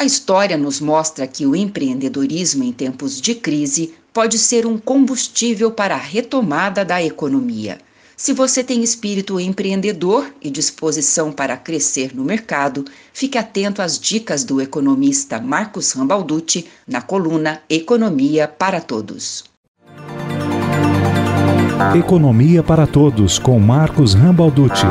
A história nos mostra que o empreendedorismo em tempos de crise pode ser um combustível para a retomada da economia. Se você tem espírito empreendedor e disposição para crescer no mercado, fique atento às dicas do economista Marcos Rambalducci na coluna Economia para Todos. Economia para Todos com Marcos Rambalducci.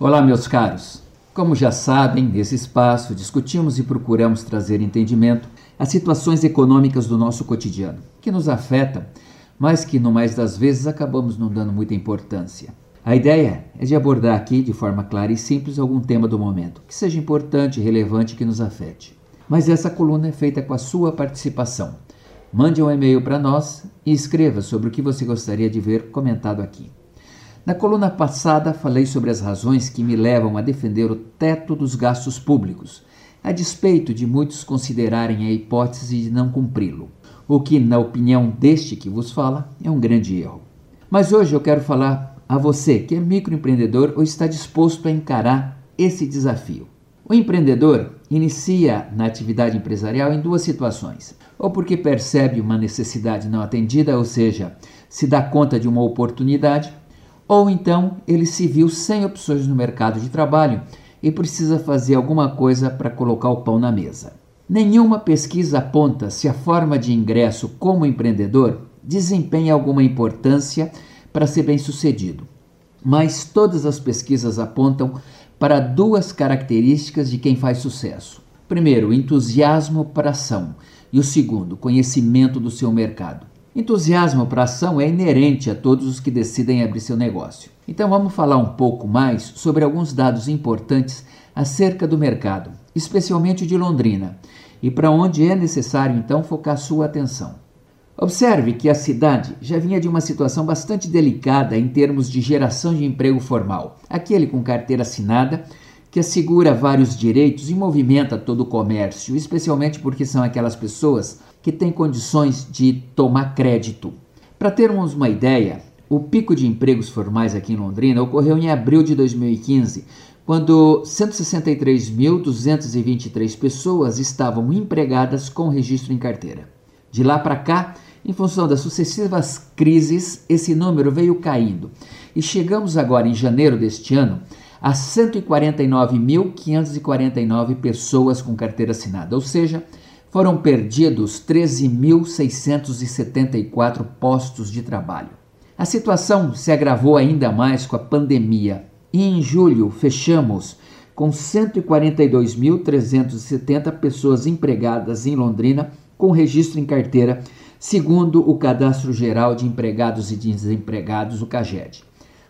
Olá, meus caros. Como já sabem, nesse espaço discutimos e procuramos trazer entendimento às situações econômicas do nosso cotidiano, que nos afetam, mas que no mais das vezes acabamos não dando muita importância. A ideia é de abordar aqui, de forma clara e simples, algum tema do momento, que seja importante e relevante que nos afete. Mas essa coluna é feita com a sua participação. Mande um e-mail para nós e escreva sobre o que você gostaria de ver comentado aqui. Na coluna passada, falei sobre as razões que me levam a defender o teto dos gastos públicos, a despeito de muitos considerarem a hipótese de não cumpri-lo, o que, na opinião deste que vos fala, é um grande erro. Mas hoje eu quero falar a você que é microempreendedor ou está disposto a encarar esse desafio. O empreendedor inicia na atividade empresarial em duas situações: ou porque percebe uma necessidade não atendida, ou seja, se dá conta de uma oportunidade, ou então ele se viu sem opções no mercado de trabalho e precisa fazer alguma coisa para colocar o pão na mesa. Nenhuma pesquisa aponta se a forma de ingresso como empreendedor desempenha alguma importância para ser bem-sucedido. Mas todas as pesquisas apontam para duas características de quem faz sucesso. Primeiro, entusiasmo para ação, e o segundo, conhecimento do seu mercado. Entusiasmo para ação é inerente a todos os que decidem abrir seu negócio. Então vamos falar um pouco mais sobre alguns dados importantes acerca do mercado, especialmente de Londrina, e para onde é necessário então focar sua atenção. Observe que a cidade já vinha de uma situação bastante delicada em termos de geração de emprego formal, aquele com carteira assinada que assegura vários direitos e movimenta todo o comércio, especialmente porque são aquelas pessoas que têm condições de tomar crédito. Para termos uma ideia, o pico de empregos formais aqui em Londrina ocorreu em abril de 2015, quando 163.223 pessoas estavam empregadas com registro em carteira. De lá para cá, em função das sucessivas crises, esse número veio caindo e chegamos agora em janeiro deste ano a 149.549 pessoas com carteira assinada, ou seja, foram perdidos 13.674 postos de trabalho. A situação se agravou ainda mais com a pandemia e em julho fechamos com 142.370 pessoas empregadas em Londrina com registro em carteira, segundo o Cadastro Geral de Empregados e Desempregados, o CAGED.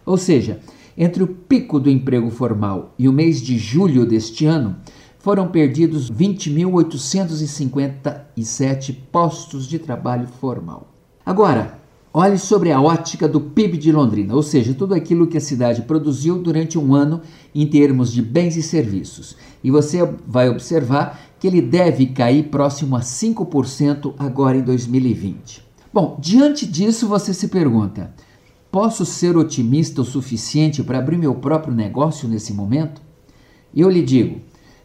Ou seja, entre o pico do emprego formal e o mês de julho deste ano, foram perdidos 20.857 postos de trabalho formal. Agora, olhe sobre a ótica do PIB de Londrina, ou seja, tudo aquilo que a cidade produziu durante um ano em termos de bens e serviços. E você vai observar que ele deve cair próximo a 5% agora em 2020. Bom, diante disso você se pergunta: Posso ser otimista o suficiente para abrir meu próprio negócio nesse momento? Eu lhe digo: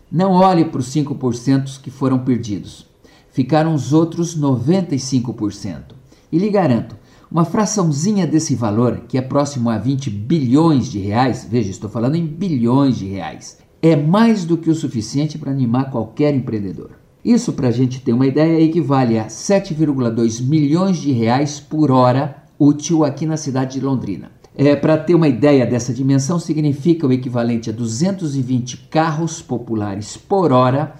não olhe para os 5% que foram perdidos. Ficaram os outros 95%. E lhe garanto, uma fraçãozinha desse valor, que é próximo a 20 bilhões de reais, veja, estou falando em bilhões de reais, é mais do que o suficiente para animar qualquer empreendedor. Isso, para a gente ter uma ideia, equivale a 7,2 milhões de reais por hora útil aqui na cidade de Londrina. É, Para ter uma ideia dessa dimensão, significa o equivalente a 220 carros populares por hora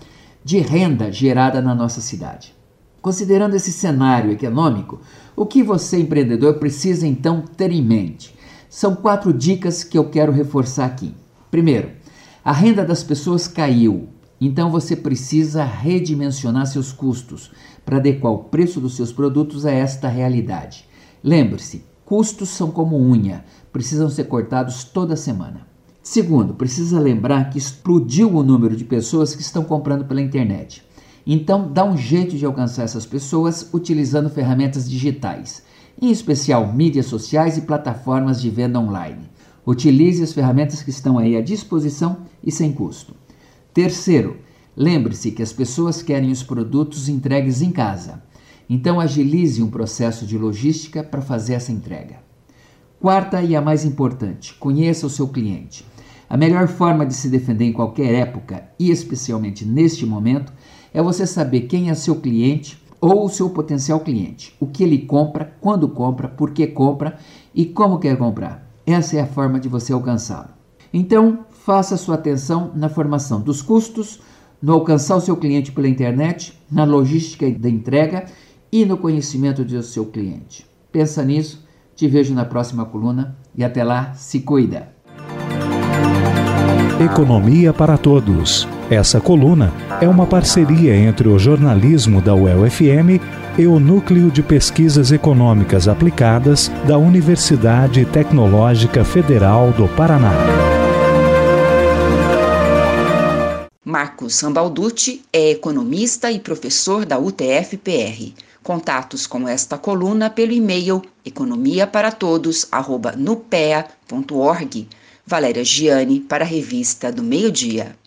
de renda gerada na nossa cidade. Considerando esse cenário econômico, o que você, empreendedor, precisa então ter em mente? São quatro dicas que eu quero reforçar aqui. Primeiro, a renda das pessoas caiu, então você precisa redimensionar seus custos para adequar o preço dos seus produtos a esta realidade. Lembre-se, custos são como unha, precisam ser cortados toda semana. Segundo, precisa lembrar que explodiu o número de pessoas que estão comprando pela internet. Então, dá um jeito de alcançar essas pessoas utilizando ferramentas digitais, em especial mídias sociais e plataformas de venda online. Utilize as ferramentas que estão aí à disposição e sem custo. Terceiro, lembre-se que as pessoas querem os produtos entregues em casa. Então agilize um processo de logística para fazer essa entrega. Quarta e a mais importante, conheça o seu cliente. A melhor forma de se defender em qualquer época, e especialmente neste momento, é você saber quem é seu cliente ou o seu potencial cliente, o que ele compra, quando compra, por que compra e como quer comprar. Essa é a forma de você alcançá-lo. Então, faça sua atenção na formação dos custos, no alcançar o seu cliente pela internet, na logística da entrega e no conhecimento do seu cliente. Pensa nisso, te vejo na próxima coluna e até lá, se cuida. Economia para Todos. Essa coluna é uma parceria entre o jornalismo da UEL-FM e o Núcleo de Pesquisas Econômicas Aplicadas da Universidade Tecnológica Federal do Paraná. Marcos Rambalducci é economista e professor da UTF-PR. Contatos com esta coluna pelo e-mail economiaparatodos@nupea.org. Valéria Giani para a revista do Meio Dia.